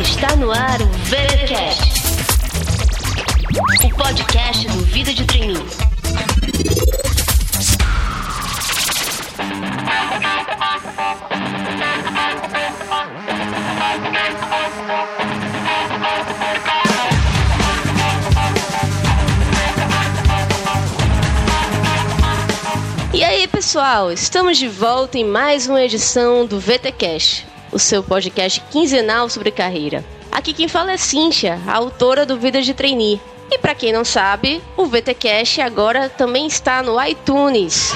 Está no ar o VeraCast, o podcast do Vida de Treininho. Pessoal, estamos de volta em mais uma edição do VTcast, o seu podcast quinzenal sobre carreira. Aqui quem fala é Cíntia, a autora do Vida de Trainee. E para quem não sabe, o VTcast agora também está no iTunes.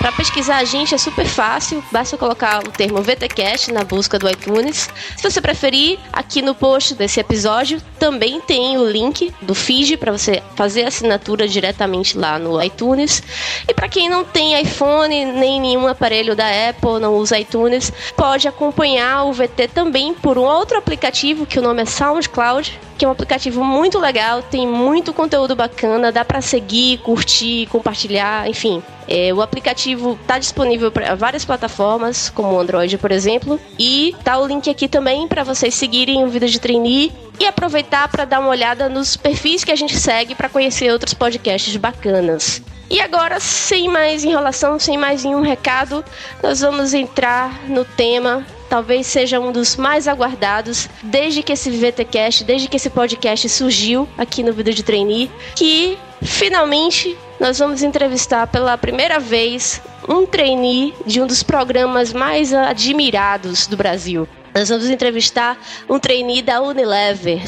Para pesquisar a gente é super fácil, basta colocar o termo VTcast na busca do iTunes. Se você preferir, aqui no post desse episódio também tem o link do feed para você fazer a assinatura diretamente lá no iTunes. E para quem não tem iPhone nem nenhum aparelho da Apple, não usa iTunes, pode acompanhar o VT também por um outro aplicativo que o nome é SoundCloud, que é um aplicativo muito legal, tem muito conteúdo bacana, dá para seguir, curtir, compartilhar, enfim. É, o aplicativo está disponível para várias plataformas, como o Android, por exemplo, e tá o link aqui também para vocês seguirem o Vida de Trainee e aproveitar para dar uma olhada nos perfis que a gente segue para conhecer outros podcasts bacanas. E agora, sem mais enrolação, sem mais nenhum recado, nós vamos entrar no tema talvez seja um dos mais aguardados desde que esse VTcast, desde que esse podcast surgiu aqui no Vídeo de Trainee, que finalmente nós vamos entrevistar pela primeira vez um trainee de um dos programas mais admirados do Brasil. Nós vamos entrevistar um trainee da Unilever.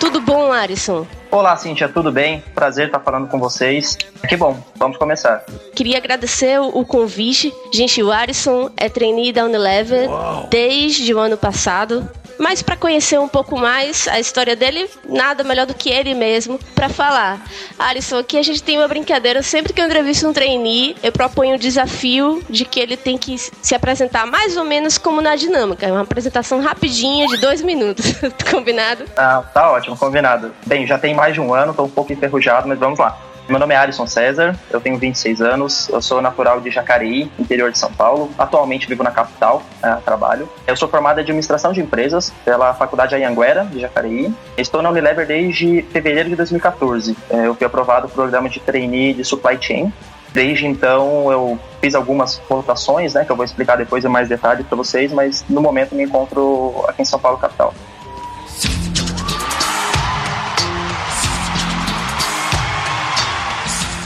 Tudo bom, Arison? Olá, Cintia, tudo bem? Prazer estar falando com vocês. Que bom, vamos começar. Queria agradecer o convite. Gente, o Arison é trainee da Unilever Uau. desde o ano passado. Mas para conhecer um pouco mais a história dele, nada melhor do que ele mesmo para falar. Alisson, aqui a gente tem uma brincadeira. Sempre que eu entrevisto um trainee, eu proponho o desafio de que ele tem que se apresentar mais ou menos como na dinâmica. É uma apresentação rapidinha de dois minutos. combinado? Ah, tá ótimo, combinado. Bem, já tem mais de um ano, tô um pouco enferrujado, mas vamos lá. Meu nome é Alisson César, eu tenho 26 anos, eu sou natural de Jacareí, interior de São Paulo. Atualmente vivo na capital, é, trabalho. Eu sou formado em administração de empresas pela Faculdade Anhanguera, de Jacareí. Estou na Unilever desde fevereiro de 2014. É, eu fui aprovado no programa de trainee de supply chain. Desde então eu fiz algumas rotações, né, que eu vou explicar depois em mais detalhes para vocês, mas no momento me encontro aqui em São Paulo, capital.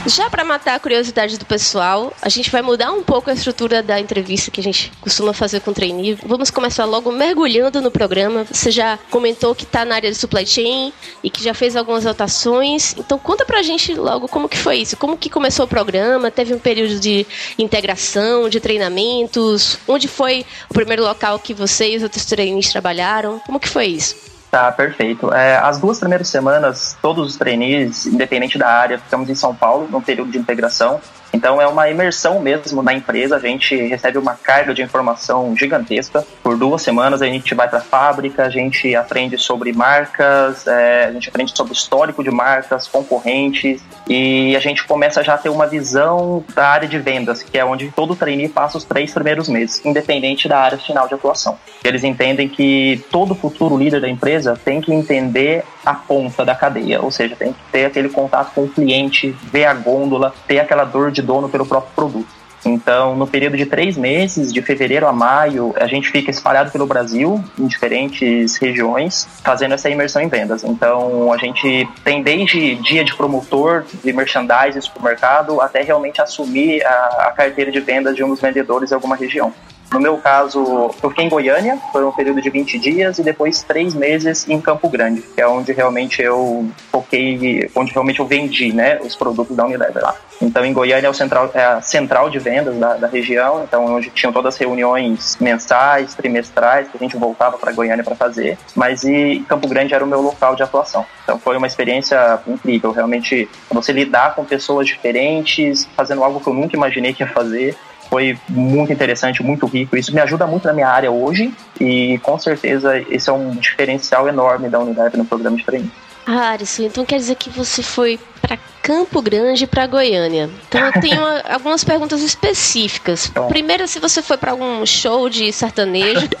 Já para matar a curiosidade do pessoal, a gente vai mudar um pouco a estrutura da entrevista que a gente costuma fazer com o trainee. Vamos começar logo mergulhando no programa. Você já comentou que está na área de supply chain e que já fez algumas rotações. Então conta pra gente logo como que foi isso, como que começou o programa, teve um período de integração, de treinamentos, onde foi o primeiro local que você e os outros trainees trabalharam, como que foi isso? Tá, perfeito. É, as duas primeiras semanas, todos os trainees, independente da área, ficamos em São Paulo, num período de integração. Então é uma imersão mesmo na empresa, a gente recebe uma carga de informação gigantesca. Por duas semanas a gente vai para a fábrica, a gente aprende sobre marcas, é, a gente aprende sobre histórico de marcas, concorrentes, e a gente começa já a ter uma visão da área de vendas, que é onde todo trainee passa os três primeiros meses, independente da área final de atuação. Eles entendem que todo futuro líder da empresa tem que entender a ponta da cadeia, ou seja, tem que ter aquele contato com o cliente, ver a gôndola, ter aquela dor de dono pelo próprio produto. Então, no período de três meses, de fevereiro a maio, a gente fica espalhado pelo Brasil, em diferentes regiões, fazendo essa imersão em vendas. Então, a gente tem desde dia de promotor, de merchandising, supermercado, até realmente assumir a, a carteira de vendas de um dos vendedores em alguma região. No meu caso, eu fiquei em Goiânia, foi um período de 20 dias, e depois três meses em Campo Grande, que é onde realmente eu foquei, onde realmente eu vendi né, os produtos da Unilever lá. Então, em Goiânia é, central, é a central de vendas da, da região, então onde tinham todas as reuniões mensais, trimestrais, que a gente voltava para Goiânia para fazer, mas e Campo Grande era o meu local de atuação. Então, foi uma experiência incrível, realmente, você lidar com pessoas diferentes, fazendo algo que eu nunca imaginei que ia fazer, foi muito interessante, muito rico. Isso me ajuda muito na minha área hoje e com certeza esse é um diferencial enorme da unidade no programa de treino. Ah, Arison, então quer dizer que você foi para Campo Grande para Goiânia. Então eu tenho uma, algumas perguntas específicas. Primeiro, se você foi para algum show de sertanejo.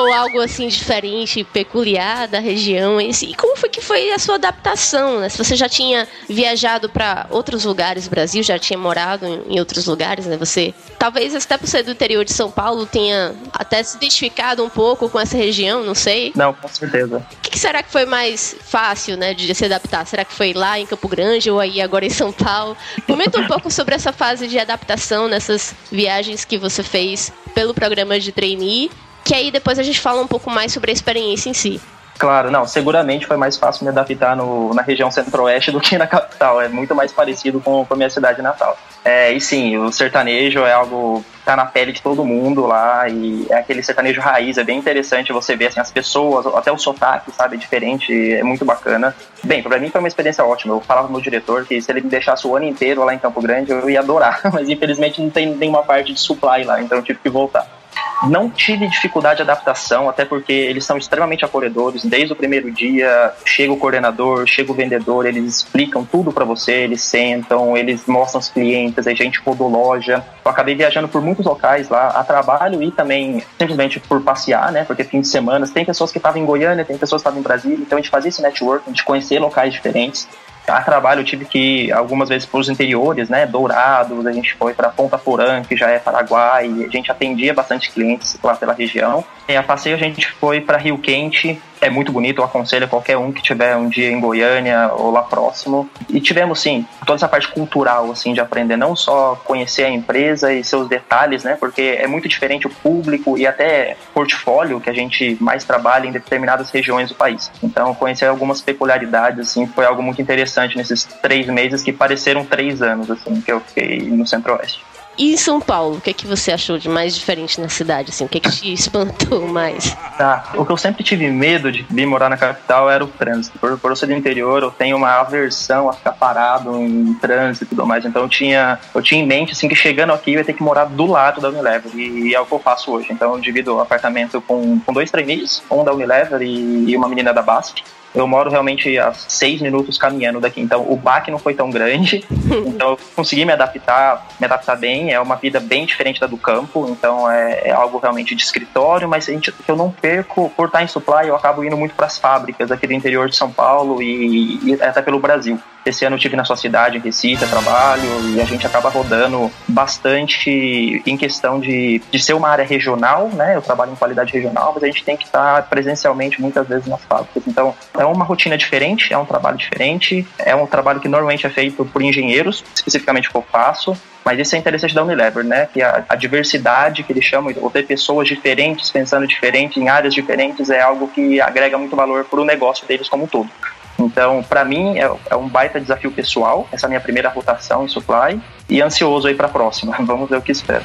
ou algo assim diferente, peculiar da região. E como foi que foi a sua adaptação? Né? Se você já tinha viajado para outros lugares do Brasil, já tinha morado em, em outros lugares, né? Você talvez até por ser do interior de São Paulo tenha até se identificado um pouco com essa região, não sei. Não, com certeza. O que, que será que foi mais fácil, né, de se adaptar? Será que foi lá em Campo Grande ou aí agora em São Paulo? Comenta um pouco sobre essa fase de adaptação nessas viagens que você fez pelo programa de trainee, que aí depois a gente fala um pouco mais sobre a experiência em si. Claro, não, seguramente foi mais fácil me adaptar no, na região centro-oeste do que na capital, é muito mais parecido com, com a minha cidade natal. É, e sim, o sertanejo é algo que tá na pele de todo mundo lá, e é aquele sertanejo raiz, é bem interessante você ver assim, as pessoas, até o sotaque, sabe, é diferente, é muito bacana. Bem, para mim foi uma experiência ótima, eu falava pro meu diretor que se ele me deixasse o ano inteiro lá em Campo Grande, eu ia adorar, mas infelizmente não tem nenhuma parte de supply lá, então eu tive que voltar. Não tive dificuldade de adaptação, até porque eles são extremamente acolhedores. Desde o primeiro dia, chega o coordenador, chega o vendedor, eles explicam tudo para você, eles sentam, eles mostram os clientes, a gente rodou loja. Eu acabei viajando por muitos locais lá, a trabalho e também simplesmente por passear, né? Porque fim de semana tem pessoas que estavam em Goiânia, tem pessoas que estavam em Brasília, então a gente fazia esse network, a gente conhecer locais diferentes a trabalho eu tive que ir algumas vezes para os interiores, né? Dourados, a gente foi para Ponta Porã, que já é Paraguai, a gente atendia bastante clientes lá pela região. E a passeio a gente foi para Rio Quente, é muito bonito, eu aconselho qualquer um que tiver um dia em Goiânia ou lá próximo. E tivemos, sim, toda essa parte cultural, assim, de aprender não só conhecer a empresa e seus detalhes, né? Porque é muito diferente o público e até portfólio que a gente mais trabalha em determinadas regiões do país. Então, conhecer algumas peculiaridades, assim, foi algo muito interessante nesses três meses que pareceram três anos, assim, que eu fiquei no Centro-Oeste. E em São Paulo, o que é que você achou de mais diferente na cidade? Assim, o que é que te espantou mais? Tá, o que eu sempre tive medo de vir morar na capital era o trânsito. Por, por eu ser do interior, eu tenho uma aversão a ficar parado em trânsito e tudo mais. Então eu tinha, eu tinha em mente assim, que chegando aqui eu ia ter que morar do lado da Unilever. E, e é o que eu faço hoje. Então eu divido o apartamento com, com dois trainees, um da Unilever e, e uma menina da Basf. Eu moro realmente a seis minutos caminhando daqui, então o baque não foi tão grande. então eu consegui me adaptar, me adaptar bem. É uma vida bem diferente da do campo, então é, é algo realmente de escritório, mas a gente, eu não perco por estar em supply, eu acabo indo muito para as fábricas aqui do interior de São Paulo e, e até pelo Brasil. Esse ano eu tive na sua cidade, em Recife, trabalho, e a gente acaba rodando bastante em questão de, de ser uma área regional, né? Eu trabalho em qualidade regional, mas a gente tem que estar presencialmente muitas vezes nas fábricas. Então, é uma rotina diferente, é um trabalho diferente, é um trabalho que normalmente é feito por engenheiros, especificamente o que eu faço, mas isso é interessante da Unilever, né? Que a, a, diversidade que eles chamam, ou ter pessoas diferentes, pensando diferente, em áreas diferentes, é algo que agrega muito valor para o negócio deles como um todo. Então, para mim, é, é, um baita desafio pessoal, essa minha primeira rotação em supply, e ansioso aí para a próxima. Vamos ver o que espero.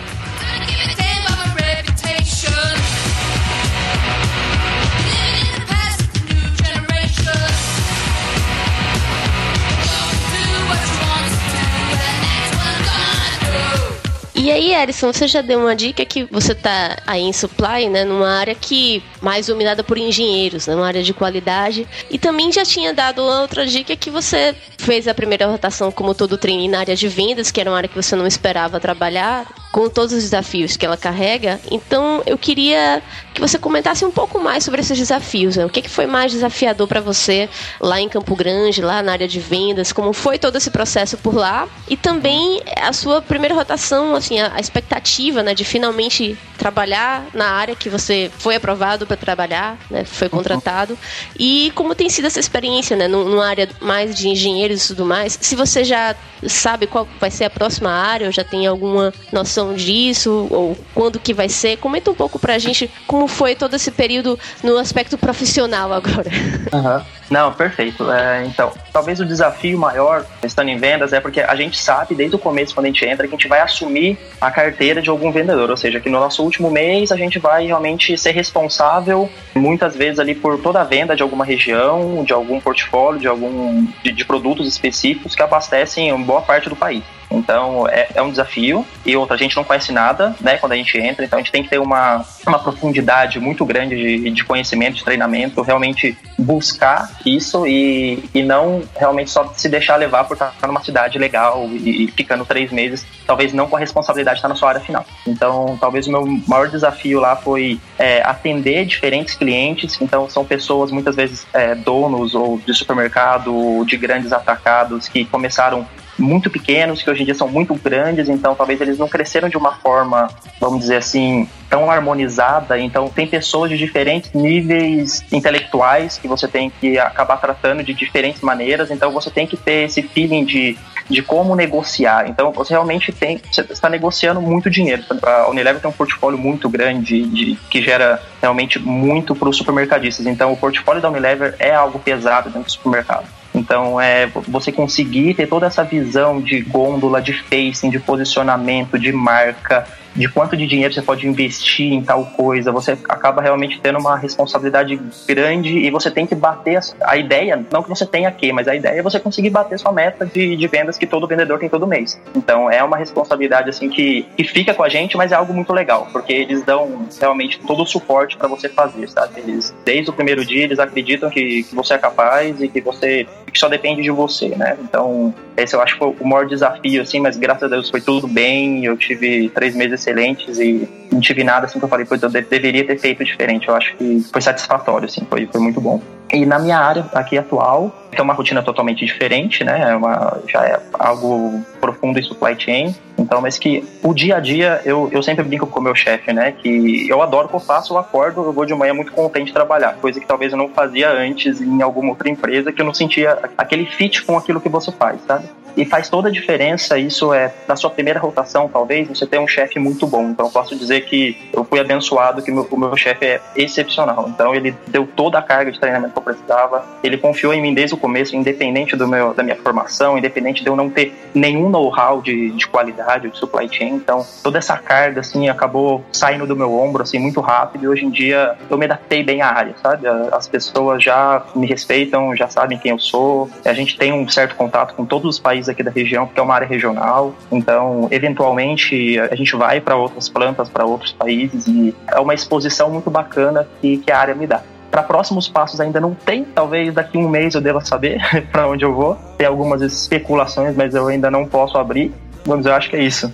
E aí, Erison, você já deu uma dica que você está aí em supply, né, numa área que mais dominada por engenheiros, né, uma área de qualidade. E também já tinha dado outra dica que você fez a primeira rotação como todo treino na área de vendas, que era uma área que você não esperava trabalhar, com todos os desafios que ela carrega. Então, eu queria que você comentasse um pouco mais sobre esses desafios. Né? O que, que foi mais desafiador para você lá em Campo Grande, lá na área de vendas? Como foi todo esse processo por lá? E também a sua primeira rotação, assim, a, a expectativa, né, de finalmente trabalhar na área que você foi aprovado para trabalhar, né, foi uhum. contratado. E como tem sido essa experiência, né, numa área mais de engenheiros e tudo mais. Se você já sabe qual vai ser a próxima área, ou já tem alguma noção disso, ou quando que vai ser, comenta um pouco pra gente como foi todo esse período no aspecto profissional agora. Uhum. Não, perfeito. É, então, talvez o desafio maior estando em vendas é porque a gente sabe desde o começo, quando a gente entra, que a gente vai assumir a carteira de algum vendedor, ou seja, que no nosso último mês a gente vai realmente ser responsável, muitas vezes ali por toda a venda de alguma região, de algum portfólio, de algum de, de produtos específicos que abastecem boa parte do país. Então é, é, um desafio. E outra, a gente não conhece nada, né, quando a gente entra, então a gente tem que ter uma, uma profundidade muito grande de, de conhecimento, de treinamento, realmente buscar isso e, e não realmente só se deixar levar por estar numa cidade legal e, e ficando três meses, talvez não com a responsabilidade de estar na sua área final. Então, talvez o meu maior desafio lá foi é, atender diferentes clientes, então são pessoas muitas vezes é, donos ou de supermercado, de grandes atacados que começaram muito pequenos, que hoje em dia são muito grandes, então talvez eles não cresceram de uma forma, vamos dizer assim, tão harmonizada. Então tem pessoas de diferentes níveis intelectuais que você tem que acabar tratando de diferentes maneiras, então você tem que ter esse feeling de, de como negociar. Então você realmente tem, você está negociando muito dinheiro. A Unilever tem um portfólio muito grande de, que gera realmente muito para os supermercadistas. Então o portfólio da Unilever é algo pesado dentro do supermercado. Então, é você conseguir ter toda essa visão de gôndola, de facing, de posicionamento, de marca, de quanto de dinheiro você pode investir em tal coisa, você acaba realmente tendo uma responsabilidade grande e você tem que bater a, ideia, não que você tenha aqui, mas a ideia é você conseguir bater sua meta de, de vendas que todo vendedor tem todo mês. Então é uma responsabilidade assim que, que fica com a gente, mas é algo muito legal, porque eles dão realmente todo o suporte para você fazer, sabe? Eles, desde o primeiro dia, eles acreditam que, que você é capaz e que você que só depende de você, né? Então, esse eu acho que foi o maior desafio, assim, mas graças a Deus foi tudo bem, eu tive três meses excelentes e não tive nada assim que eu falei, pois eu deveria ter feito diferente. Eu acho que foi satisfatório, assim, foi, foi muito bom. E na minha área aqui atual, tem uma rotina totalmente diferente, né? É uma, já é algo profundo em supply chain. Então, mas que o dia a dia, eu, eu sempre brinco com o meu chefe, né? Que eu adoro o que eu faço, eu acordo, eu vou de manhã muito contente de trabalhar. Coisa que talvez eu não fazia antes em alguma outra empresa, que eu não sentia aquele fit com aquilo que você faz, sabe? E faz toda a diferença, isso é, na sua primeira rotação, talvez, você tem um chefe muito bom. Então, eu posso dizer que eu fui abençoado, que meu, o meu chefe é excepcional. Então, ele deu toda a carga de treinamento eu precisava, ele confiou em mim desde o começo, independente do meu, da minha formação, independente de eu não ter nenhum know-how de, de qualidade, de supply chain. Então, toda essa carga, assim, acabou saindo do meu ombro, assim, muito rápido. E hoje em dia, eu me adaptei bem à área, sabe? As pessoas já me respeitam, já sabem quem eu sou. A gente tem um certo contato com todos os países aqui da região, porque é uma área regional. Então, eventualmente, a gente vai para outras plantas, para outros países. E é uma exposição muito bacana que, que a área me dá. Para próximos passos ainda não tem, talvez daqui um mês eu deva saber para onde eu vou. Tem algumas especulações, mas eu ainda não posso abrir. Vamos, eu acho que é isso.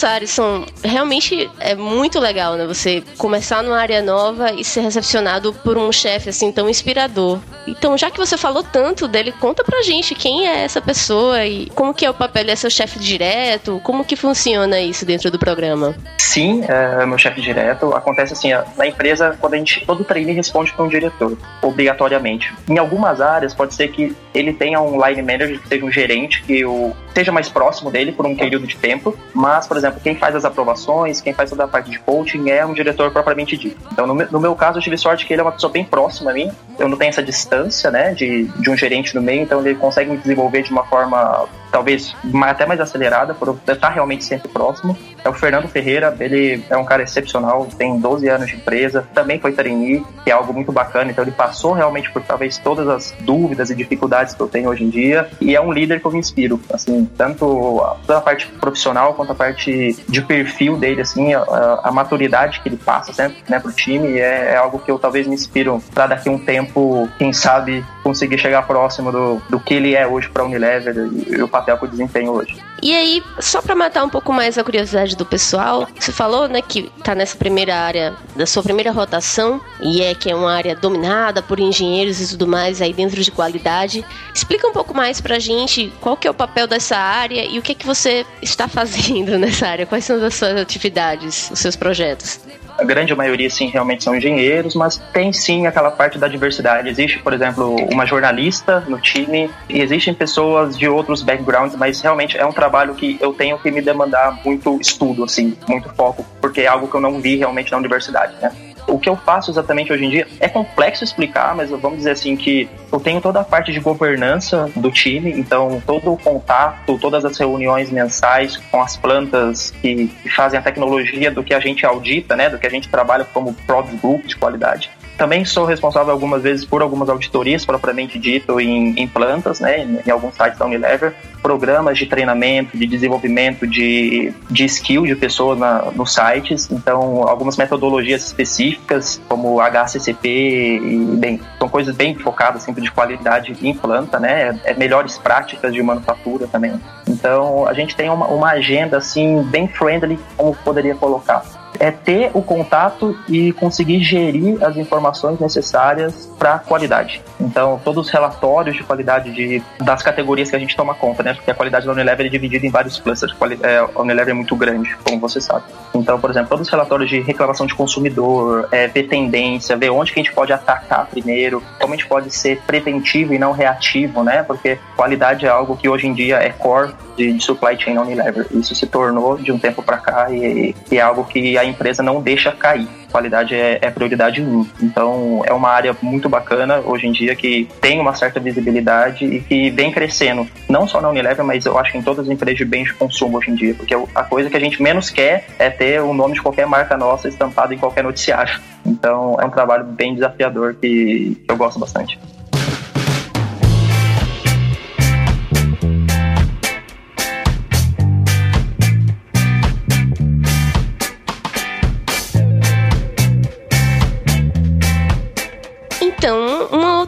Nossa, Arison, realmente é muito legal, né? Você começar numa área nova e ser recepcionado por um chefe assim tão inspirador. Então, já que você falou tanto dele, conta pra gente quem é essa pessoa e como que é o papel dele, é seu chefe direto, como que funciona isso dentro do programa? Sim, é meu chefe direto. Acontece assim, na empresa, quando a gente, todo trainee responde para um diretor, obrigatoriamente. Em algumas áreas, pode ser que ele tenha um line manager, que seja um gerente, que o, seja mais próximo dele por um período de tempo, mas, por exemplo, quem faz as aprovações, quem faz toda a parte de coaching é um diretor propriamente dito. Então, no, no meu caso, eu tive sorte que ele é uma pessoa bem próxima a mim, eu não tenho essa distância, né, de, de um gerente no meio, então ele consegue me desenvolver de uma forma talvez até mais acelerada, por estar realmente sempre próximo. É o Fernando Ferreira, ele é um cara excepcional, tem 12 anos de empresa, também foi trainee, que é algo muito bacana, então ele passou realmente por talvez todas as dúvidas e dificuldades que eu tenho hoje em dia, e é um líder que eu me inspiro, assim, tanto toda a parte profissional quanto a parte de perfil dele, assim, a, a maturidade que ele passa sempre, né, pro time, é, é algo que eu talvez me inspiro para daqui um tempo, quem sabe, conseguir chegar próximo do, do que ele é hoje para Unilever e, e o papel que eu desempenho hoje. E aí, só para matar um pouco mais a curiosidade do pessoal, você falou, né, que tá nessa primeira área, da sua primeira rotação, e é que é uma área dominada por engenheiros e tudo mais aí dentro de qualidade. Explica um pouco mais pra gente qual que é o papel dessa área e o que é que você está fazendo nessa área, quais são as suas atividades, os seus projetos a grande maioria, sim, realmente são engenheiros, mas tem sim aquela parte da diversidade. Existe, por exemplo, uma jornalista no time, e existem pessoas de outros backgrounds, mas realmente é um trabalho que eu tenho que me demandar muito estudo, assim, muito foco, porque é algo que eu não vi realmente na universidade, né? O que eu faço exatamente hoje em dia é complexo explicar, mas vamos dizer assim que eu tenho toda a parte de governança do time, então todo o contato, todas as reuniões mensais com as plantas que, fazem a tecnologia do que a gente audita, né, do que a gente trabalha como product group de qualidade. Também sou responsável algumas vezes por algumas auditorias propriamente dito em, em plantas, né, em, alguns sites da Unilever, programas de treinamento, de desenvolvimento de, de skill de pessoas nos sites, então algumas metodologias específicas como HCCP e bem, são coisas bem focadas sempre de qualidade em planta, né, é, melhores práticas de manufatura também. Então a gente tem uma, uma agenda assim bem friendly, como poderia colocar é ter o contato e conseguir gerir as informações necessárias para qualidade. Então, todos os relatórios de qualidade de, das categorias que a gente toma conta, né? Porque a qualidade da Unilever é dividida em vários clusters. É, a Unilever é muito grande, como você sabe. Então, por exemplo, todos os relatórios de reclamação de consumidor, é, ver tendência, ver onde que a gente pode atacar primeiro, como a gente pode ser preventivo e não reativo, né? Porque qualidade é algo que hoje em dia é core de, de supply chain na Unilever. Isso se tornou de um tempo para cá e, e é algo que a empresa não deixa cair. Qualidade é, é prioridade 1. Então é uma área muito bacana hoje em dia que tem uma certa visibilidade e que vem crescendo. Não só na Unilever, mas eu acho que em todas as empresas de bens de consumo hoje em dia. Porque a coisa que a gente menos quer é ter o nome de qualquer marca nossa estampado em qualquer noticiário. Então é um trabalho bem desafiador que eu gosto bastante.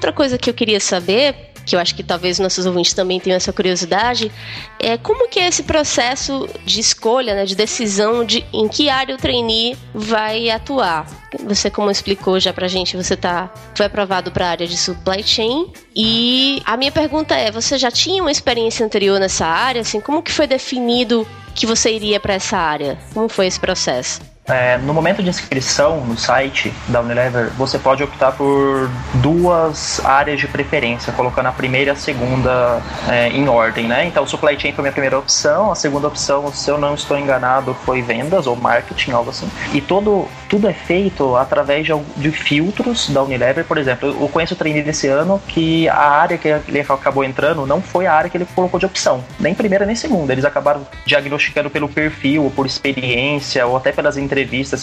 Outra coisa que eu queria saber, que eu acho que talvez nossos ouvintes também tenham essa curiosidade, é como que é esse processo de escolha, né, de decisão de em que área o trainee vai atuar. Você, como explicou já pra gente, você tá, foi aprovado para a área de supply chain. E a minha pergunta é: você já tinha uma experiência anterior nessa área? Assim, como que foi definido que você iria para essa área? Como foi esse processo? É, no momento de inscrição no site da Unilever, você pode optar por duas áreas de preferência, colocando a primeira e a segunda é, em ordem, né? Então, supply chain foi minha primeira opção, a segunda opção, se eu não estou enganado, foi vendas ou marketing, algo assim. E todo, tudo é feito através de, de filtros da Unilever, por exemplo. Eu conheço o trainee desse ano que a área que ele acabou entrando não foi a área que ele colocou de opção, nem primeira nem segunda. Eles acabaram diagnosticando pelo perfil, ou por experiência, ou até pelas entrevistas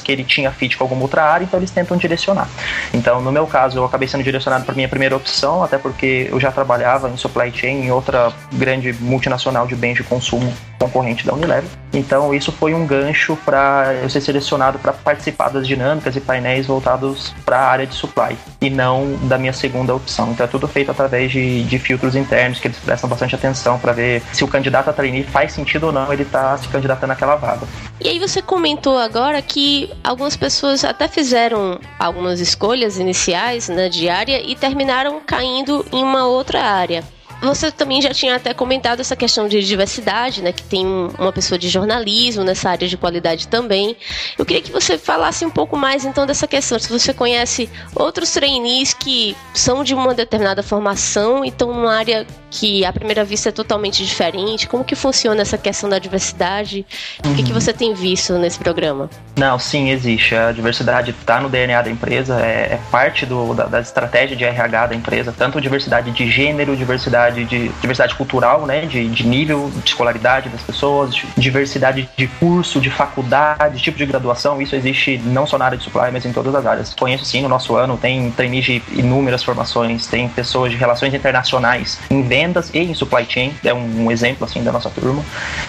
que ele tinha fit com alguma outra área, então eles tentam direcionar. Então, no meu caso, eu acabei sendo direcionado para minha primeira opção, até porque eu já trabalhava em supply chain em outra grande multinacional de bens de consumo concorrente da Unilever. Então, isso foi um gancho para eu ser selecionado para participar das dinâmicas e painéis voltados para a área de supply e não da minha segunda opção. Então, é tudo feito através de, de filtros internos que eles prestam bastante atenção para ver se o candidato a trainee faz sentido ou não ele está se candidatando àquela vaga. E aí, você comentou agora que algumas pessoas até fizeram algumas escolhas iniciais né, de área e terminaram caindo em uma outra área. Você também já tinha até comentado essa questão de diversidade, né? Que tem uma pessoa de jornalismo nessa área de qualidade também. Eu queria que você falasse um pouco mais então dessa questão. Se você conhece outros trainees que são de uma determinada formação e estão numa área que à primeira vista é totalmente diferente, como que funciona essa questão da diversidade? Uhum. O que, que você tem visto nesse programa? Não, sim, existe. A diversidade está no DNA da empresa, é, é parte do, da, da estratégia de RH da empresa, tanto diversidade de gênero, diversidade diversidade de diversidade cultural, né, de, de nível de escolaridade das pessoas, diversidade de curso, de faculdade, tipo de graduação, isso existe não só na área de supply, mas em todas as áreas. Conheço sim, no nosso ano tem trainees de inúmeras formações, tem pessoas de relações internacionais em vendas e em supply chain, é um, um exemplo assim da nossa turma.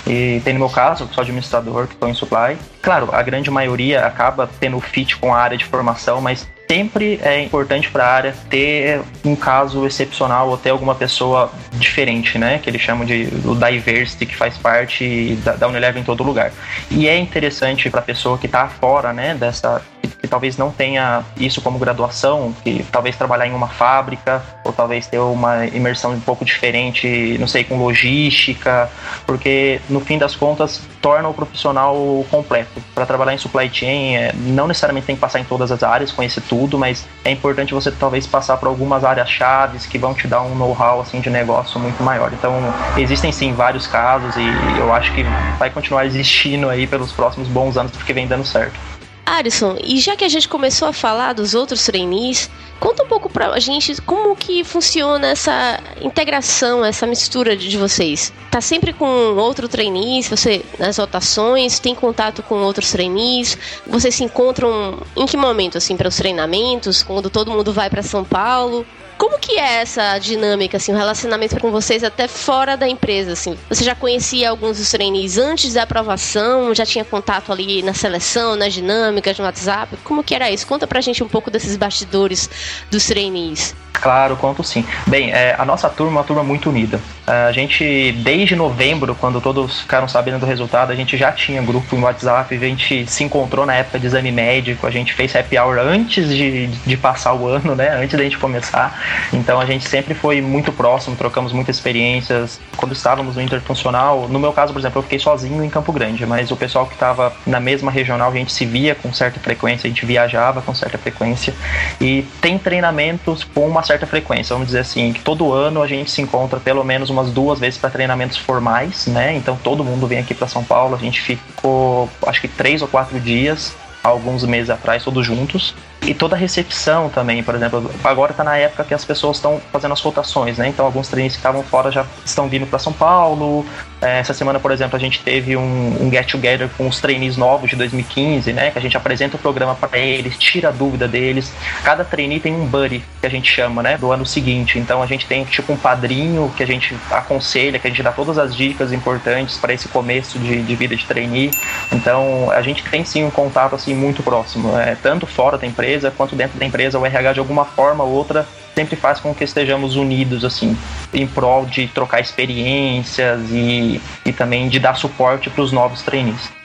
E tem no meu caso, sou administrador que estou em supply. Claro, a grande maioria acaba tendo fit com a área de formação, mas sempre é importante para a área ter um caso excepcional ou ter alguma pessoa diferente, né? Que eles chamam de o diversity, que faz parte da, da Unilever em todo lugar. E é interessante para a pessoa que está fora, né, dessa que talvez não tenha isso como graduação, que talvez trabalhar em uma fábrica, ou talvez ter uma imersão um pouco diferente, não sei, com logística, porque no fim das contas torna o profissional completo. Para trabalhar em supply chain, é, não necessariamente tem que passar em todas as áreas, conhecer tudo, mas é importante você talvez passar por algumas áreas chaves que vão te dar um know-how assim de negócio muito maior. Então, existem sim vários casos e eu acho que vai continuar existindo aí pelos próximos bons anos porque vem dando certo. Arison, e já que a gente começou a falar dos outros trainees, conta um pouco pra gente como que funciona essa integração, essa mistura de vocês. Tá sempre com outro trainee, você nas rotações, tem contato com outros trainees, vocês se encontram em que momento assim para os treinamentos, quando todo mundo vai para São Paulo? Como que é essa dinâmica, assim, o relacionamento com vocês até fora da empresa, assim? Você já conhecia alguns dos trainees antes da aprovação? Já tinha contato ali na seleção, nas dinâmicas, no WhatsApp? Como que era isso? Conta pra gente um pouco desses bastidores dos trainees. Claro, conto sim. Bem, é, a nossa turma é uma turma muito unida. É, a gente, desde novembro, quando todos ficaram sabendo do resultado, a gente já tinha grupo no WhatsApp, a gente se encontrou na época de exame médico, a gente fez happy hour antes de, de passar o ano, né? Antes da gente começar. Então a gente sempre foi muito próximo, trocamos muitas experiências. Quando estávamos no interfuncional, no meu caso, por exemplo, eu fiquei sozinho em Campo Grande, mas o pessoal que estava na mesma regional, a gente se via com certa frequência, a gente viajava com certa frequência. E tem treinamentos com uma certa frequência. Vamos dizer assim, que todo ano a gente se encontra pelo menos umas duas vezes para treinamentos formais, né? Então todo mundo vem aqui para São Paulo. A gente ficou, acho que três ou quatro dias, alguns meses atrás, todos juntos. E toda a recepção também, por exemplo, agora está na época que as pessoas estão fazendo as rotações, né? Então alguns treinos que estavam fora já estão vindo para São Paulo. É, essa semana, por exemplo, a gente teve um, um get together com os trainees novos de 2015, né? Que a gente apresenta o programa para eles, tira a dúvida deles. Cada trainee tem um buddy que a gente chama, né? Do ano seguinte. Então a gente tem tipo um padrinho que a gente aconselha, que a gente dá todas as dicas importantes para esse começo de, de vida de trainee. Então a gente tem sim um contato assim muito próximo, é, tanto fora da empresa quanto dentro da empresa, o RH de alguma forma ou outra sempre faz com que estejamos unidos assim em prol de trocar experiências e, e também de dar suporte para os novos trainees.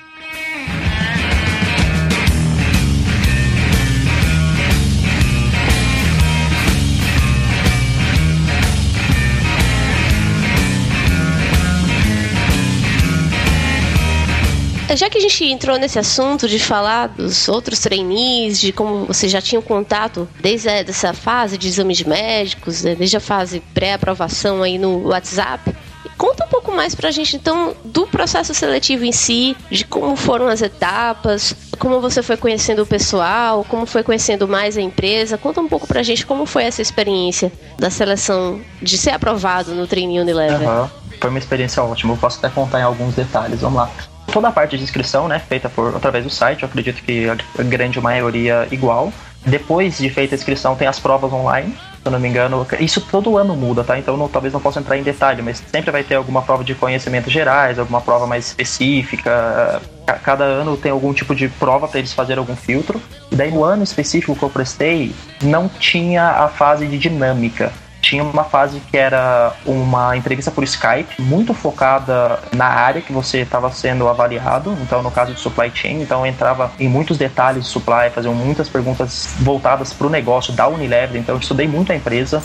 Já que a gente entrou nesse assunto de falar dos outros trainees, de como você já tinha contato desde essa fase de exames médicos, né, desde a fase pré-aprovação aí no WhatsApp, Conta um pouco mais pra gente, então, do processo seletivo em si, de como foram as etapas, como você foi conhecendo o pessoal, como foi conhecendo mais a empresa. Conta um pouco pra gente como foi essa experiência da seleção de ser aprovado no Trainee Unilever. Uhum. Foi uma experiência ótima. Eu posso até contar em alguns detalhes. Vamos lá toda a parte de inscrição, né, feita por através do site, eu acredito que a grande maioria igual. Depois de feita a inscrição, tem as provas online, se eu não me engano. Isso todo ano muda, tá? Então não, talvez não possa entrar em detalhe, mas sempre vai ter alguma prova de conhecimentos gerais, alguma prova mais específica. Cada ano tem algum tipo de prova para eles fazerem algum filtro. E daí no ano específico que eu prestei, não tinha a fase de dinâmica tinha uma fase que era uma entrevista por Skype, muito focada na área que você estava sendo avaliado, então no caso de supply chain, então entrava em muitos detalhes de supply, fazia muitas perguntas voltadas para o negócio da Unilever, então eu estudei muito a empresa,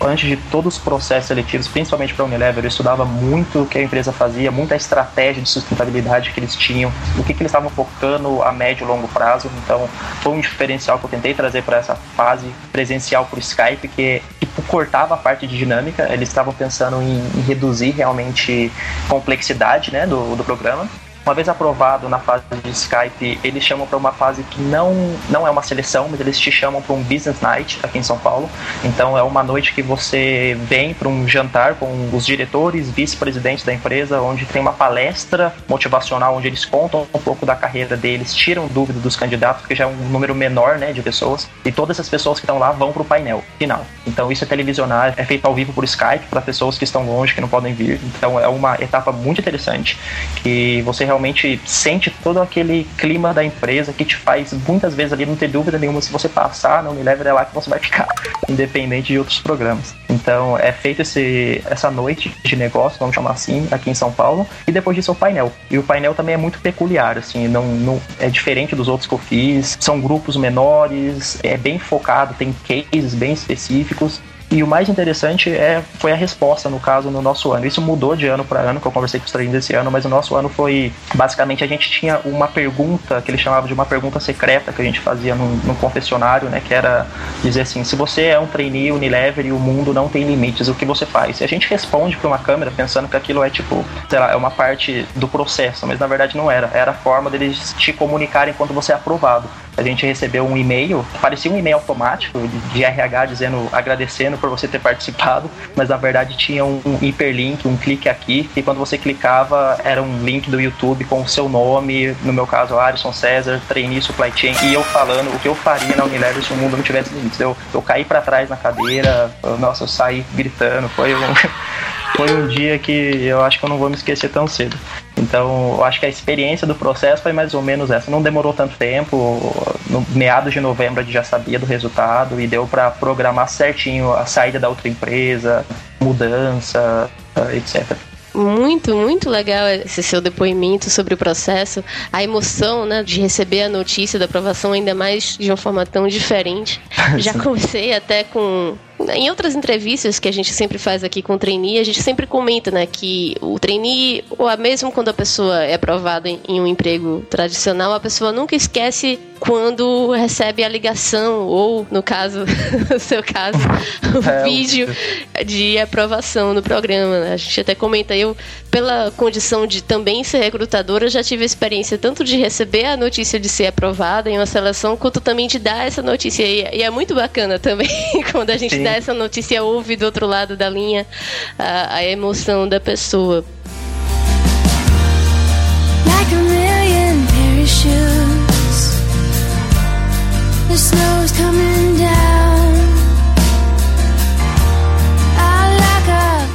antes de todos os processos seletivos, principalmente para a Unilever, eu estudava muito o que a empresa fazia, muita estratégia de sustentabilidade que eles tinham, o que, que eles estavam focando a médio e longo prazo. Então, foi um diferencial que eu tentei trazer para essa fase presencial por Skype, que tipo, cortava a parte de dinâmica. Eles estavam pensando em, em reduzir realmente complexidade né, do, do programa. Uma vez aprovado na fase de Skype, eles chamam para uma fase que não, não é uma seleção, mas eles te chamam para um Business Night aqui em São Paulo. Então é uma noite que você vem para um jantar com os diretores, vice-presidentes da empresa, onde tem uma palestra motivacional, onde eles contam um pouco da carreira deles, tiram dúvida dos candidatos, porque já é um número menor né, de pessoas, e todas essas pessoas que estão lá vão para o painel final. Então isso é televisionado, é feito ao vivo por Skype para pessoas que estão longe, que não podem vir. Então é uma etapa muito interessante que você realmente sente todo aquele clima da empresa que te faz muitas vezes ali não ter dúvida nenhuma se você passar na Unilever é lá que você vai ficar, independente de outros programas. Então é feito esse, essa noite de negócio, vamos chamar assim, aqui em São Paulo, e depois disso é o painel. E o painel também é muito peculiar, assim, não, não é diferente dos outros que eu fiz, são grupos menores, é bem focado, tem cases bem específicos E o mais interessante é, foi a resposta, no caso, no nosso ano. Isso mudou de ano para ano, que eu conversei com os treinos esse ano, mas o nosso ano foi, basicamente, a gente tinha uma pergunta, que eles chamavam de uma pergunta secreta, que a gente fazia num, num confessionário, né, que era dizer assim, se você é um trainee Unilever e o mundo não tem limites, o que você faz? E a gente responde para uma câmera pensando que aquilo é tipo, sei lá, é uma parte do processo, mas na verdade não era. Era a forma deles te comunicarem quando você é aprovado. A gente recebeu um e-mail, parecia um e-mail automático de RH dizendo, agradecendo por você ter participado, mas na verdade tinha um, hiperlink, um clique aqui, e quando você clicava era um link do YouTube com o seu nome, no meu caso, Alisson César, trainee supply chain, e eu falando o que eu faria na Unilever se o mundo não tivesse limites. Eu, eu caí para trás na cadeira, nossa, eu saí gritando, foi um, foi um dia que eu acho que eu não vou me esquecer tão cedo. Então, eu acho que a experiência do processo foi mais ou menos essa. Não demorou tanto tempo. No meados de novembro a gente já sabia do resultado e deu para programar certinho a saída da outra empresa, mudança, etc. Muito, muito legal esse seu depoimento sobre o processo, a emoção, né, de receber a notícia da aprovação ainda mais de uma forma tão diferente. Já comecei até com em outras entrevistas que a gente sempre faz aqui com o trainee, a gente sempre comenta, né, que o trainee, ou mesmo quando a pessoa é aprovada em, em um emprego tradicional, a pessoa nunca esquece quando recebe a ligação, ou, no caso, no seu caso, o é, vídeo de aprovação no programa. Né? A gente até comenta, eu, pela condição de também ser recrutadora, já tive a experiência tanto de receber a notícia de ser aprovada em uma seleção, quanto também de dar essa notícia. E, é muito bacana também quando a gente Sim. dá essa notícia, ouve do outro lado da linha a, a emoção da pessoa. Like a million parachutes, the snow's coming down.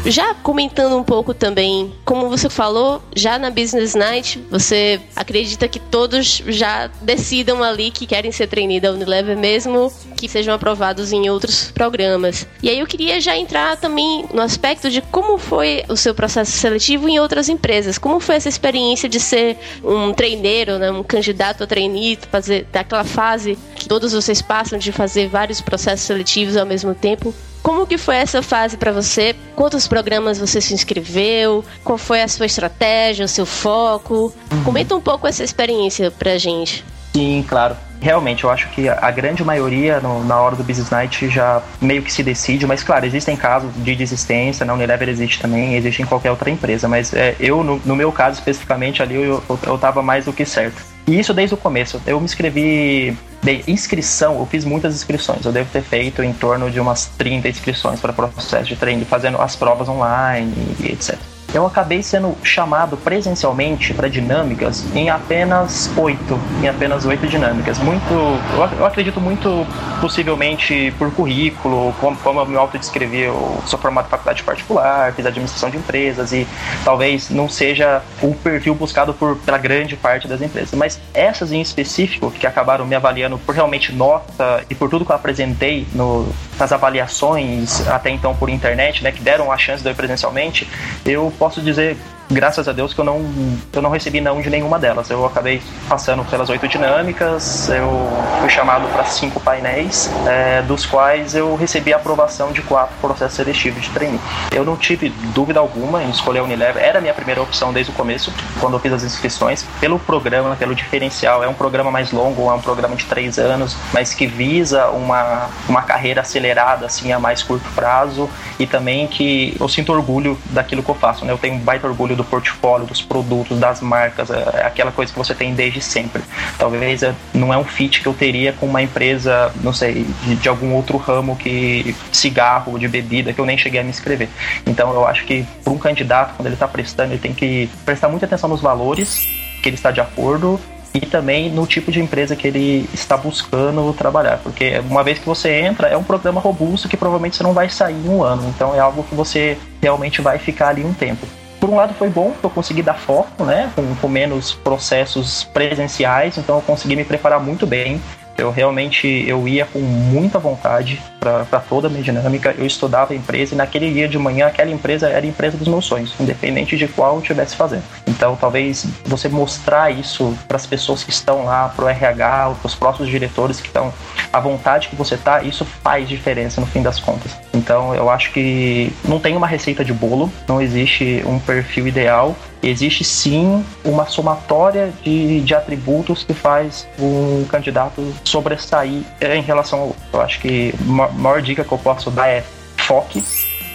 Já comentando um pouco também, como você falou, já na Business Night, você acredita que todos já decidam ali que querem ser trainee da Unilever mesmo que sejam aprovados em outros programas. E aí eu queria já entrar também no aspecto de como foi o seu processo seletivo em outras empresas. Como foi essa experiência de ser um treineiro, né, um candidato a trainee, fazer daquela fase que todos vocês passam de fazer vários processos seletivos ao mesmo tempo como que foi essa fase para você? Quantos programas você se inscreveu? Qual foi a sua estratégia, o seu foco? Comenta um pouco essa experiência pra gente. Sim, claro. Realmente, eu acho que a grande maioria no, na hora do Business Night já meio que se decide, mas claro, existem casos de desistência, na Unilever existe também, existe em qualquer outra empresa, mas é, eu, no, no, meu caso especificamente ali, eu, eu, eu mais do que certo. E isso desde o começo. Eu me inscrevi de inscrição, eu fiz muitas inscrições. Eu devo ter feito em torno de umas 30 inscrições para processo de treino, fazendo as provas online e etc eu acabei sendo chamado presencialmente para dinâmicas em apenas oito, em apenas oito dinâmicas. Muito, eu acredito muito possivelmente por currículo, como, como eu me autodescrevi, eu sou formado em faculdade particular, fiz administração de empresas e talvez não seja o perfil buscado por, pela grande parte das empresas. Mas essas em específico, que acabaram me avaliando por realmente nota e por tudo que eu apresentei no, nas avaliações, até então por internet, né, que deram a chance de eu ir presencialmente, eu posso dizer graças a Deus que eu não, eu não recebi não de nenhuma delas. Eu acabei passando pelas oito dinâmicas, eu fui chamado para cinco painéis, é, dos quais eu recebi a aprovação de quatro processos seletivos de treino. Eu não tive dúvida alguma em escolher a Unilever, era a minha primeira opção desde o começo, quando eu fiz as inscrições, pelo programa, pelo diferencial. É um programa mais longo, é um programa de três anos, mas que visa uma, uma carreira acelerada, assim, a mais curto prazo, e também que eu sinto orgulho daquilo que eu faço, né? Eu tenho um baita orgulho do portfólio, dos produtos, das marcas, é, é aquela coisa que você tem desde sempre. Talvez é, não é um fit que eu teria com uma empresa, não sei, de, de algum outro ramo que cigarro, de bebida, que eu nem cheguei a me inscrever. Então eu acho que para um candidato, quando ele está prestando, ele tem que prestar muita atenção nos valores, que ele está de acordo e também no tipo de empresa que ele está buscando trabalhar, porque uma vez que você entra, é um programa robusto que provavelmente você não vai sair em um ano, então é algo que você realmente vai ficar ali um tempo por um lado foi bom, que eu consegui dar foco, né, com, com menos processos presenciais, então eu consegui me preparar muito bem. Eu realmente eu ia com muita vontade para toda a minha dinâmica. Eu estudava a empresa e naquele dia de manhã aquela empresa era a empresa dos meus sonhos, independente de qual eu estivesse fazendo. Então talvez você mostrar isso para as pessoas que estão lá, para o RH, para os próximos diretores que estão, a vontade que você tá, isso faz diferença no fim das contas. Então eu acho que não tem uma receita de bolo, não existe um perfil ideal. Existe sim uma somatória de, de atributos que faz um candidato sobressair em relação. Eu acho que a maior dica que eu posso dar é foque,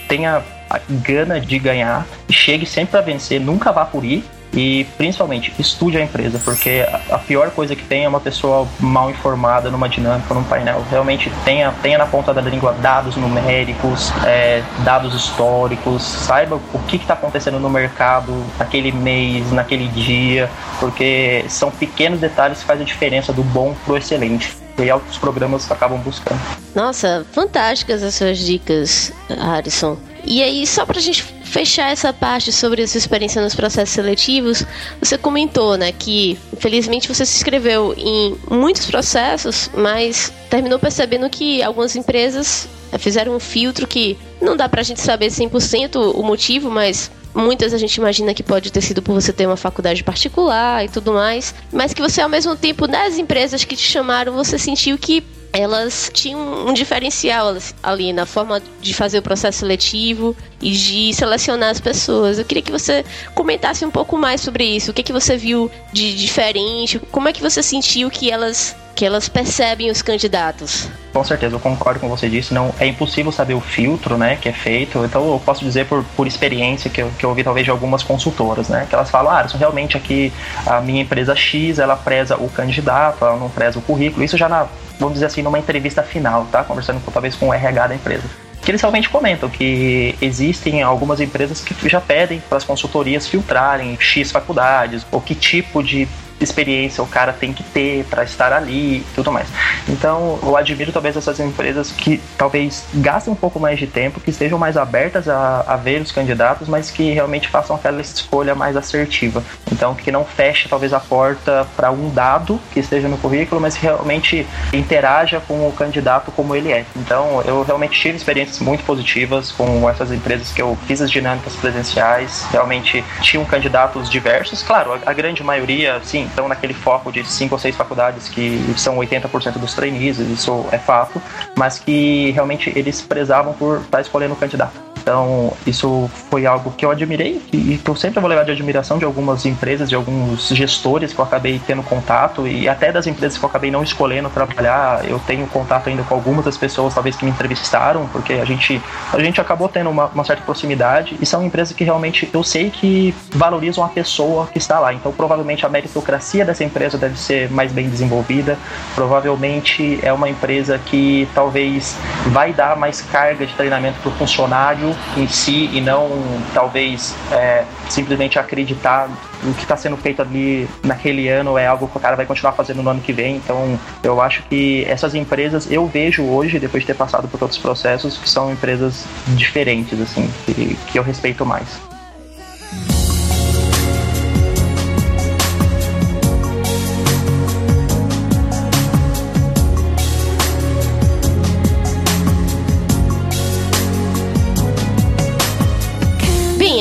tenha a gana de ganhar, chegue sempre para vencer, nunca vá por ir e principalmente, estude a empresa, porque a pior coisa que tem é uma pessoa mal informada numa dinâmica, num painel. Realmente tenha, tenha na ponta da língua dados numéricos, é, dados históricos, saiba o que está acontecendo no mercado naquele mês, naquele dia, porque são pequenos detalhes que fazem a diferença do bom pro excelente. E é o que os programas acabam buscando. Nossa, fantásticas as suas dicas, Harrison. E aí, só pra gente fechar essa parte sobre a sua experiência nos processos seletivos, você comentou, né, que infelizmente você se inscreveu em muitos processos, mas terminou percebendo que algumas empresas fizeram um filtro que não dá pra gente saber 100% o motivo, mas muitas a gente imagina que pode ter sido por você ter uma faculdade particular e tudo mais, mas que você ao mesmo tempo nas empresas que te chamaram, você sentiu que elas tinham um diferencial ali na forma de fazer o processo seletivo e de selecionar as pessoas. Eu queria que você comentasse um pouco mais sobre isso. O que, que você viu de diferente? Como é que você sentiu que elas que elas percebem os candidatos. Com certeza, eu concordo com você disso. Não é impossível saber o filtro, né, que é feito. Então eu posso dizer por, por experiência que eu, que eu ouvi talvez de algumas consultoras, né, que elas falam, ah, isso realmente aqui a minha empresa X, ela preza o candidato, ela não preza o currículo. Isso já na, vamos dizer assim, numa entrevista final, tá? Conversando talvez com o RH da empresa que eles realmente comentam que existem algumas empresas que já pedem para as consultorias filtrarem X faculdades ou que tipo de experiência o cara tem que ter para estar ali e tudo mais. Então, eu admiro talvez essas empresas que talvez gastem um pouco mais de tempo, que estejam mais abertas a, a ver os candidatos, mas que realmente façam aquela escolha mais assertiva. Então, que não feche talvez a porta para um dado que esteja no currículo, mas que realmente interaja com o candidato como ele é. Então, eu realmente tive experiências muito positivas com essas empresas que eu fiz as dinâmicas presenciais, realmente tinham candidatos diversos, claro, a, a grande maioria, sim, estão naquele foco de cinco ou seis faculdades que são 80% dos trainees, isso é fato, mas que realmente eles prezavam por estar escolhendo o candidato. Então, isso foi algo que eu admirei e que eu sempre vou levar de admiração de algumas empresas, de alguns gestores que eu acabei tendo contato e até das empresas que eu acabei não escolhendo trabalhar. Eu tenho contato ainda com algumas das pessoas, talvez, que me entrevistaram, porque a gente, a gente acabou tendo uma, uma certa proximidade e são empresas que realmente eu sei que valorizam a pessoa que está lá. Então, provavelmente a meritocracia dessa empresa deve ser mais bem desenvolvida. Provavelmente é uma empresa que talvez vai dar mais carga de treinamento para o funcionário em si e não talvez é, simplesmente acreditar o que está sendo feito ali naquele ano é algo que o cara vai continuar fazendo no ano que vem. Então, eu acho que essas empresas eu vejo hoje, depois de ter passado por todos os processos, que são empresas diferentes, assim, que, que eu respeito mais.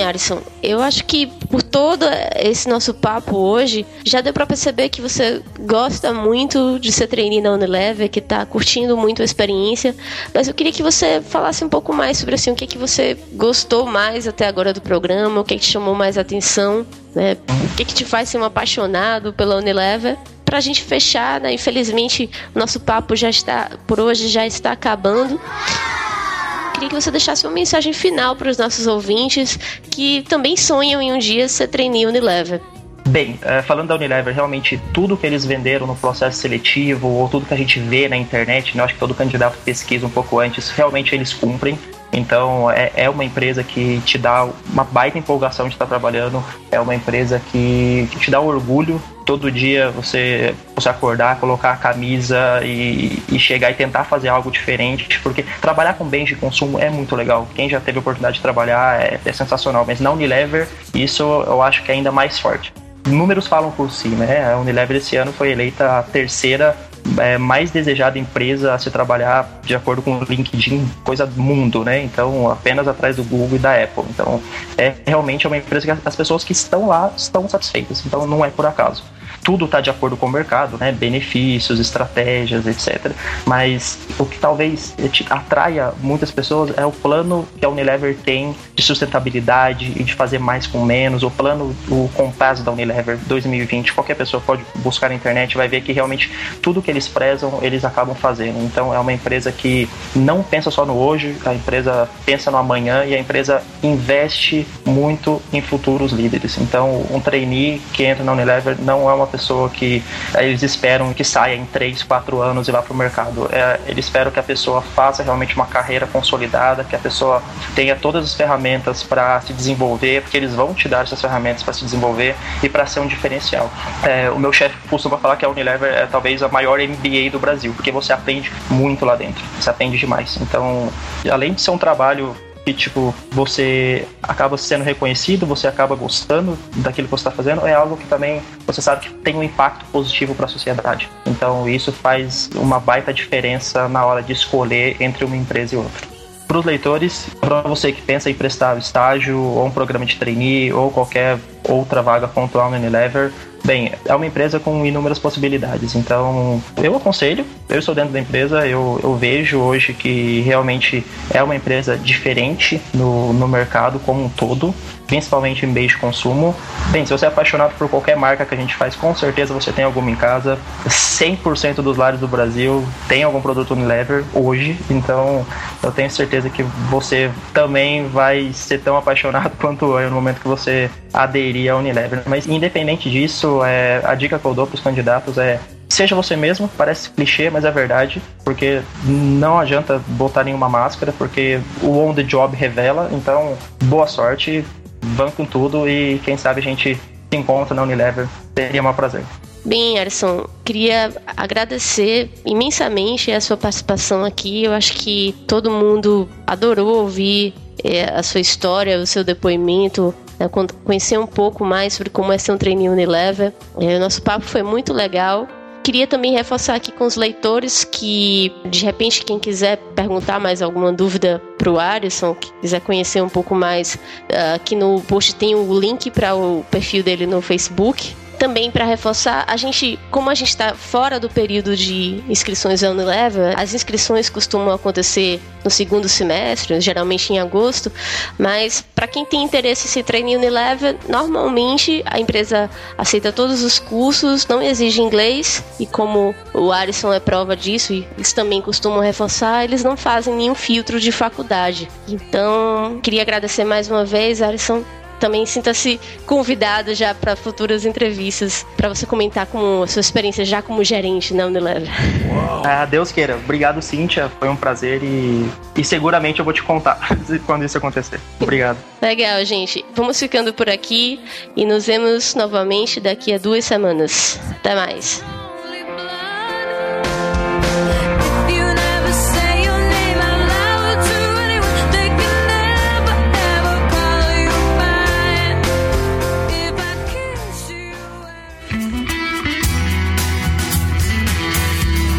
Alisson, eu acho que por todo esse nosso papo hoje, já deu para perceber que você gosta muito de ser trainee na Unilever, que tá curtindo muito a experiência, mas eu queria que você falasse um pouco mais sobre assim, o que, que você gostou mais até agora do programa, o que, que te chamou mais atenção, né? O que, que te faz ser um apaixonado pela Unilever para a gente fechar, né? Infelizmente, nosso papo já está por hoje já está acabando queria que você deixasse uma mensagem final para os nossos ouvintes que também sonham em um dia ser trainee Unilever. Bem, é, falando da Unilever, realmente tudo que eles venderam no processo seletivo ou tudo que a gente vê na internet, né, eu acho que todo candidato pesquisa um pouco antes, realmente eles cumprem. Então é, é uma empresa que te dá uma baita empolgação de estar trabalhando, é uma empresa que, que te dá orgulho todo dia você, você acordar, colocar a camisa e, e, chegar e tentar fazer algo diferente, porque trabalhar com bens de consumo é muito legal. Quem já teve a oportunidade de trabalhar é, é sensacional, mas na Unilever isso eu acho que é ainda mais forte. Números falam por si, né? A Unilever esse ano foi eleita a terceira é, mais desejada empresa a se trabalhar de acordo com o LinkedIn, coisa do mundo, né? Então, apenas atrás do Google e da Apple. Então, é realmente uma empresa que as pessoas que estão lá estão satisfeitas. Então, não é por acaso. Tudo está de acordo com o mercado, né? Benefícios, estratégias, etc. Mas o que talvez atraia muitas pessoas é o plano que a Unilever tem de sustentabilidade e de fazer mais com menos. O plano, o compasso da Unilever 2020, qualquer pessoa pode buscar na internet vai ver que realmente tudo que eles prezam, eles acabam fazendo. Então é uma empresa que não pensa só no hoje, a empresa pensa no amanhã e a empresa investe muito em futuros líderes. Então um trainee que entra na Unilever não é uma pessoa que eles esperam que saia em 3, 4 anos e vá para o mercado. É, eles esperam que a pessoa faça realmente uma carreira consolidada, que a pessoa tenha todas as ferramentas para se desenvolver, porque eles vão te dar essas ferramentas para se desenvolver e para ser um diferencial. É, o meu chefe costuma falar que a Unilever é talvez a maior MBA do Brasil, porque você aprende muito lá dentro, você aprende demais. Então, além de ser um trabalho que tipo você acaba sendo reconhecido, você acaba gostando daquilo que você está fazendo, é algo que também você sabe que tem um impacto positivo para a sociedade. Então isso faz uma baita diferença na hora de escolher entre uma empresa e outra. Para os leitores, para você que pensa em prestar estágio ou um programa de trainee ou qualquer outra vaga pontual no Unilever, Bem, é uma empresa com inúmeras possibilidades, então eu aconselho, eu estou dentro da empresa, eu, eu vejo hoje que realmente é uma empresa diferente no, no mercado como um todo, principalmente em beijo de consumo. Bem, se você é apaixonado por qualquer marca que a gente faz, com certeza você tem alguma em casa. 100% dos lares do Brasil tem algum produto Unilever hoje, então eu tenho certeza que você também vai ser tão apaixonado quanto eu no momento que você aderir à Unilever. Mas independente disso, é, a dica que eu dou para os candidatos é seja você mesmo, parece clichê, mas é verdade, porque não adianta botar nenhuma máscara, porque o on the job revela, então boa sorte, vão com tudo e quem sabe a gente se encontra na Unilever, seria um prazer. Bem, Arson, queria agradecer imensamente a sua participação aqui. Eu acho que todo mundo adorou ouvir é, a sua história, o seu depoimento, né, conhecer um pouco mais sobre como é ser um trainee Unilever. É, o nosso papo foi muito legal. Queria também reforçar aqui com os leitores que, de repente, quem quiser perguntar mais alguma dúvida para o Alisson, que quiser conhecer um pouco mais, uh, aqui no post tem o link para o perfil dele no Facebook também para reforçar, a gente, como a gente está fora do período de inscrições da Unilever, as inscrições costumam acontecer no segundo semestre, geralmente em agosto, mas para quem tem interesse em se treinar em Unilever, normalmente a empresa aceita todos os cursos, não exige inglês, e como o Alisson é prova disso, e eles também costumam reforçar, eles não fazem nenhum filtro de faculdade. Então, queria agradecer mais uma vez, Alisson, também sinta-se convidado já para futuras entrevistas, para você comentar como a sua experiência já como gerente na Unilever. Ah, Deus queira. Obrigado, Cíntia. Foi um prazer e, e seguramente eu vou te contar quando isso acontecer. Obrigado. Legal, gente. Vamos ficando por aqui e nos vemos novamente daqui a duas semanas. Até mais.